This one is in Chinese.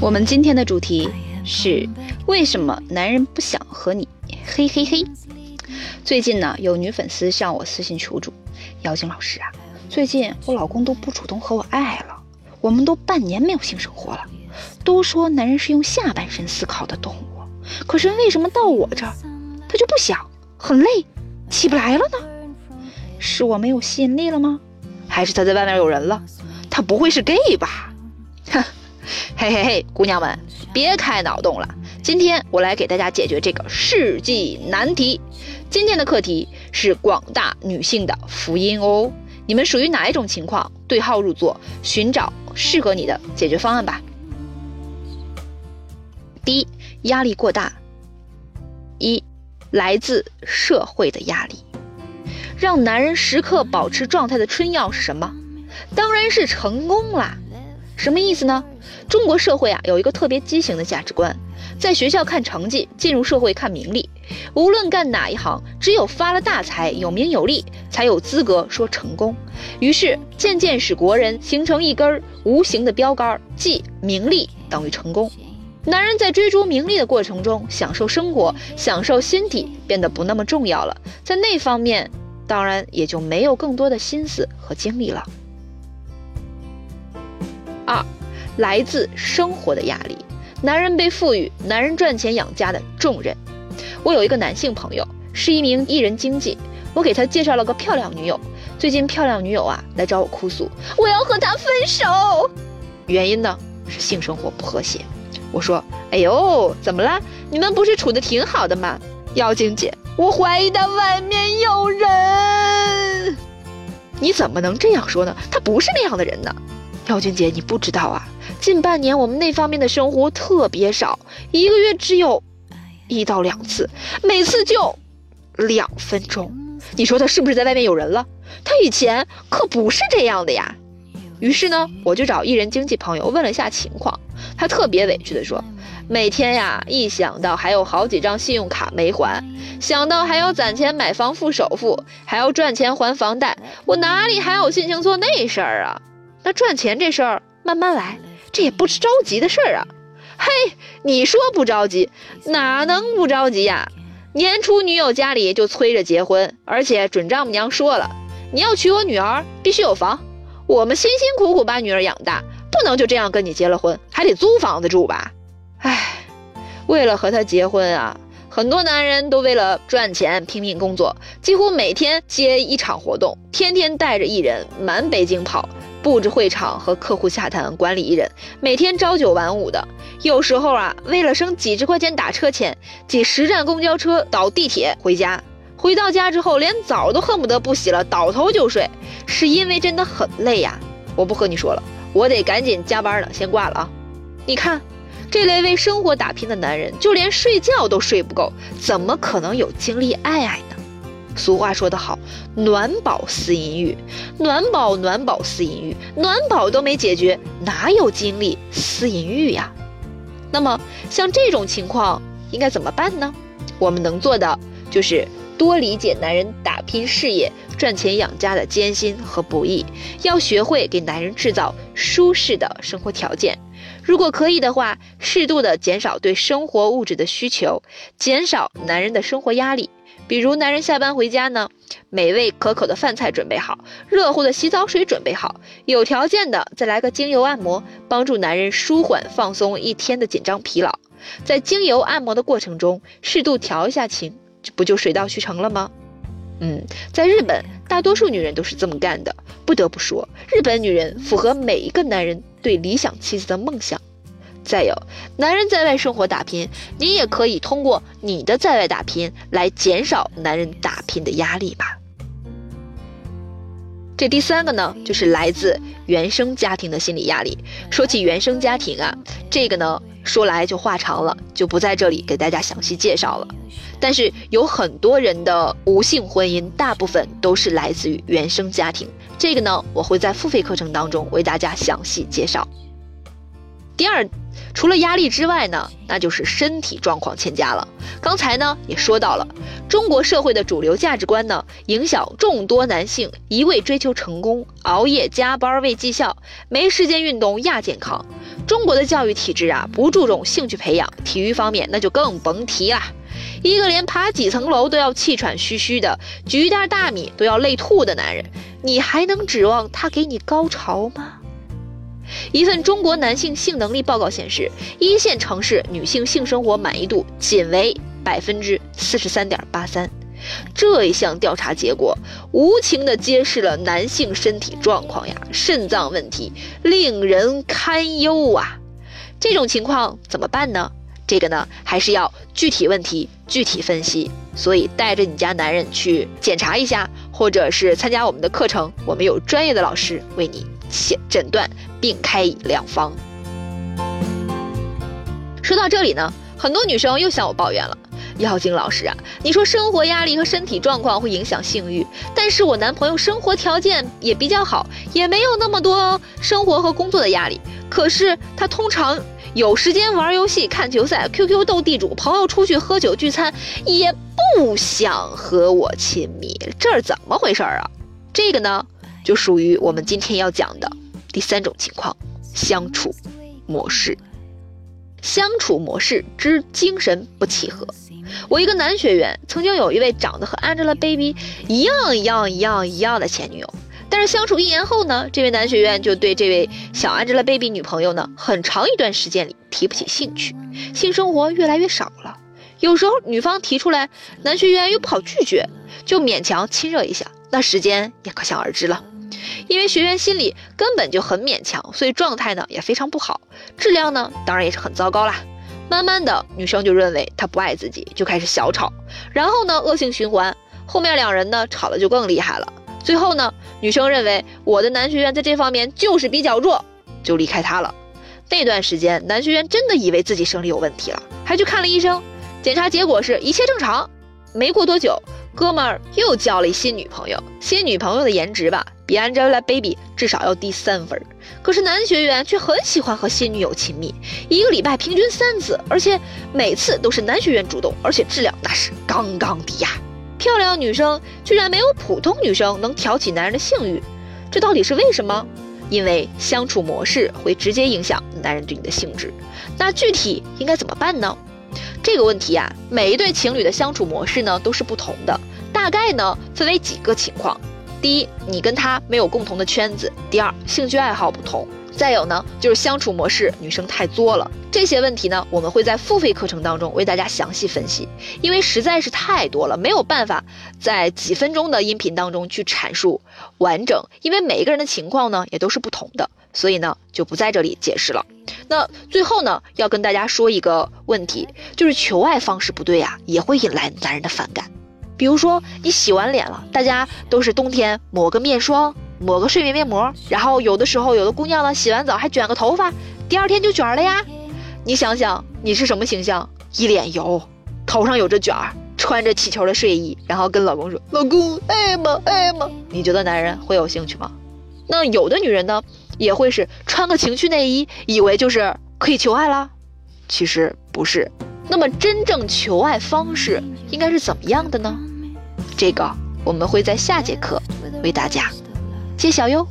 我们今天的主题是为什么男人不想和你？嘿嘿嘿。最近呢，有女粉丝向我私信求助，妖精老师啊，最近我老公都不主动和我爱了，我们都半年没有性生活了。都说男人是用下半身思考的动物，可是为什么到我这儿，他就不想，很累，起不来了呢？是我没有吸引力了吗？还是他在外面有人了？他不会是 gay 吧？哼，嘿嘿嘿，姑娘们别开脑洞了，今天我来给大家解决这个世纪难题。今天的课题是广大女性的福音哦，你们属于哪一种情况？对号入座，寻找适合你的解决方案吧。第一，压力过大。一，来自社会的压力。让男人时刻保持状态的春药是什么？当然是成功啦。什么意思呢？中国社会啊有一个特别畸形的价值观，在学校看成绩，进入社会看名利。无论干哪一行，只有发了大财、有名有利，才有资格说成功。于是渐渐使国人形成一根无形的标杆，即名利等于成功。男人在追逐名利的过程中，享受生活、享受心底变得不那么重要了，在那方面，当然也就没有更多的心思和精力了。来自生活的压力，男人被赋予男人赚钱养家的重任。我有一个男性朋友，是一名艺人经纪，我给他介绍了个漂亮女友。最近漂亮女友啊来找我哭诉，我要和他分手，原因呢是性生活不和谐。我说：“哎呦，怎么了？你们不是处的挺好的吗？”妖精姐，我怀疑他外面有人。你怎么能这样说呢？他不是那样的人呢。妖精姐，你不知道啊，近半年我们那方面的生活特别少，一个月只有一到两次，每次就两分钟。你说他是不是在外面有人了？他以前可不是这样的呀。于是呢，我就找艺人经纪朋友问了一下情况。他特别委屈地说：“每天呀，一想到还有好几张信用卡没还，想到还要攒钱买房付首付，还要赚钱还房贷，我哪里还有心情做那事儿啊？那赚钱这事儿慢慢来，这也不是着急的事儿啊。嘿，你说不着急，哪能不着急呀？年初女友家里就催着结婚，而且准丈母娘说了，你要娶我女儿必须有房，我们辛辛苦苦把女儿养大。”不能就这样跟你结了婚，还得租房子住吧？唉，为了和他结婚啊，很多男人都为了赚钱拼命工作，几乎每天接一场活动，天天带着艺人满北京跑，布置会场和客户洽谈，管理艺人，每天朝九晚五的。有时候啊，为了省几十块钱打车钱，挤十站公交车倒地铁回家。回到家之后，连澡都恨不得不洗了，倒头就睡，是因为真的很累呀。我不和你说了。我得赶紧加班了，先挂了啊！你看，这类为生活打拼的男人，就连睡觉都睡不够，怎么可能有精力爱爱呢？俗话说得好，暖饱思淫欲，暖饱暖饱思淫欲，暖饱都没解决，哪有精力思淫欲呀？那么像这种情况应该怎么办呢？我们能做的就是多理解男人打拼事业。赚钱养家的艰辛和不易，要学会给男人制造舒适的生活条件。如果可以的话，适度的减少对生活物质的需求，减少男人的生活压力。比如，男人下班回家呢，美味可口的饭菜准备好，热乎的洗澡水准备好，有条件的再来个精油按摩，帮助男人舒缓放松一天的紧张疲劳。在精油按摩的过程中，适度调一下情，这不就水到渠成了吗？嗯，在日本，大多数女人都是这么干的。不得不说，日本女人符合每一个男人对理想妻子的梦想。再有，男人在外生活打拼，你也可以通过你的在外打拼来减少男人打拼的压力吧。这第三个呢，就是来自原生家庭的心理压力。说起原生家庭啊，这个呢。说来就话长了，就不在这里给大家详细介绍了。但是有很多人的无性婚姻，大部分都是来自于原生家庭。这个呢，我会在付费课程当中为大家详细介绍。第二除了压力之外呢，那就是身体状况欠佳了。刚才呢也说到了，中国社会的主流价值观呢，影响众多男性一味追求成功，熬夜加班为绩效，没时间运动亚健康。中国的教育体制啊，不注重兴趣培养，体育方面那就更甭提了。一个连爬几层楼都要气喘吁吁的，举一袋大米都要累吐的男人，你还能指望他给你高潮吗？一份中国男性性能力报告显示，一线城市女性性生活满意度仅为百分之四十三点八三。这一项调查结果无情地揭示了男性身体状况呀，肾脏问题令人堪忧啊！这种情况怎么办呢？这个呢，还是要具体问题具体分析。所以带着你家男人去检查一下，或者是参加我们的课程，我们有专业的老师为你。诊诊断并开以良方。说到这里呢，很多女生又向我抱怨了：“妖精老师啊，你说生活压力和身体状况会影响性欲，但是我男朋友生活条件也比较好，也没有那么多生活和工作的压力。可是他通常有时间玩游戏、看球赛、QQ 斗地主，朋友出去喝酒聚餐，也不想和我亲密，这是怎么回事啊？这个呢？”就属于我们今天要讲的第三种情况，相处模式。相处模式之精神不契合。我一个男学员曾经有一位长得和 Angelababy 一样一样一样一样的前女友，但是相处一年后呢，这位男学员就对这位小 Angelababy 女朋友呢，很长一段时间里提不起兴趣，性生活越来越少了。有时候女方提出来，男学员又不好拒绝，就勉强亲热一下，那时间也可想而知了。因为学员心里根本就很勉强，所以状态呢也非常不好，质量呢当然也是很糟糕啦。慢慢的，女生就认为他不爱自己，就开始小吵，然后呢恶性循环，后面两人呢吵得就更厉害了。最后呢，女生认为我的男学员在这方面就是比较弱，就离开他了。那段时间，男学员真的以为自己生理有问题了，还去看了医生，检查结果是一切正常。没过多久，哥们儿又交了一新女朋友，新女朋友的颜值吧。比 Angelababy 至少要低三分，可是男学员却很喜欢和新女友亲密，一个礼拜平均三次，而且每次都是男学员主动，而且质量那是杠杠的呀！漂亮女生居然没有普通女生能挑起男人的性欲，这到底是为什么？因为相处模式会直接影响男人对你的性质。那具体应该怎么办呢？这个问题啊，每一对情侣的相处模式呢都是不同的，大概呢分为几个情况。第一，你跟他没有共同的圈子；第二，兴趣爱好不同；再有呢，就是相处模式，女生太作了。这些问题呢，我们会在付费课程当中为大家详细分析，因为实在是太多了，没有办法在几分钟的音频当中去阐述完整。因为每一个人的情况呢，也都是不同的，所以呢，就不在这里解释了。那最后呢，要跟大家说一个问题，就是求爱方式不对呀，也会引来男人的反感。比如说你洗完脸了，大家都是冬天抹个面霜，抹个睡眠面膜，然后有的时候有的姑娘呢洗完澡还卷个头发，第二天就卷了呀。你想想你是什么形象？一脸油，头上有着卷儿，穿着气球的睡衣，然后跟老公说：“老公爱吗爱吗？”你觉得男人会有兴趣吗？那有的女人呢，也会是穿个情趣内衣，以为就是可以求爱了，其实不是。那么真正求爱方式应该是怎么样的呢？这个我们会在下节课为大家揭晓哟。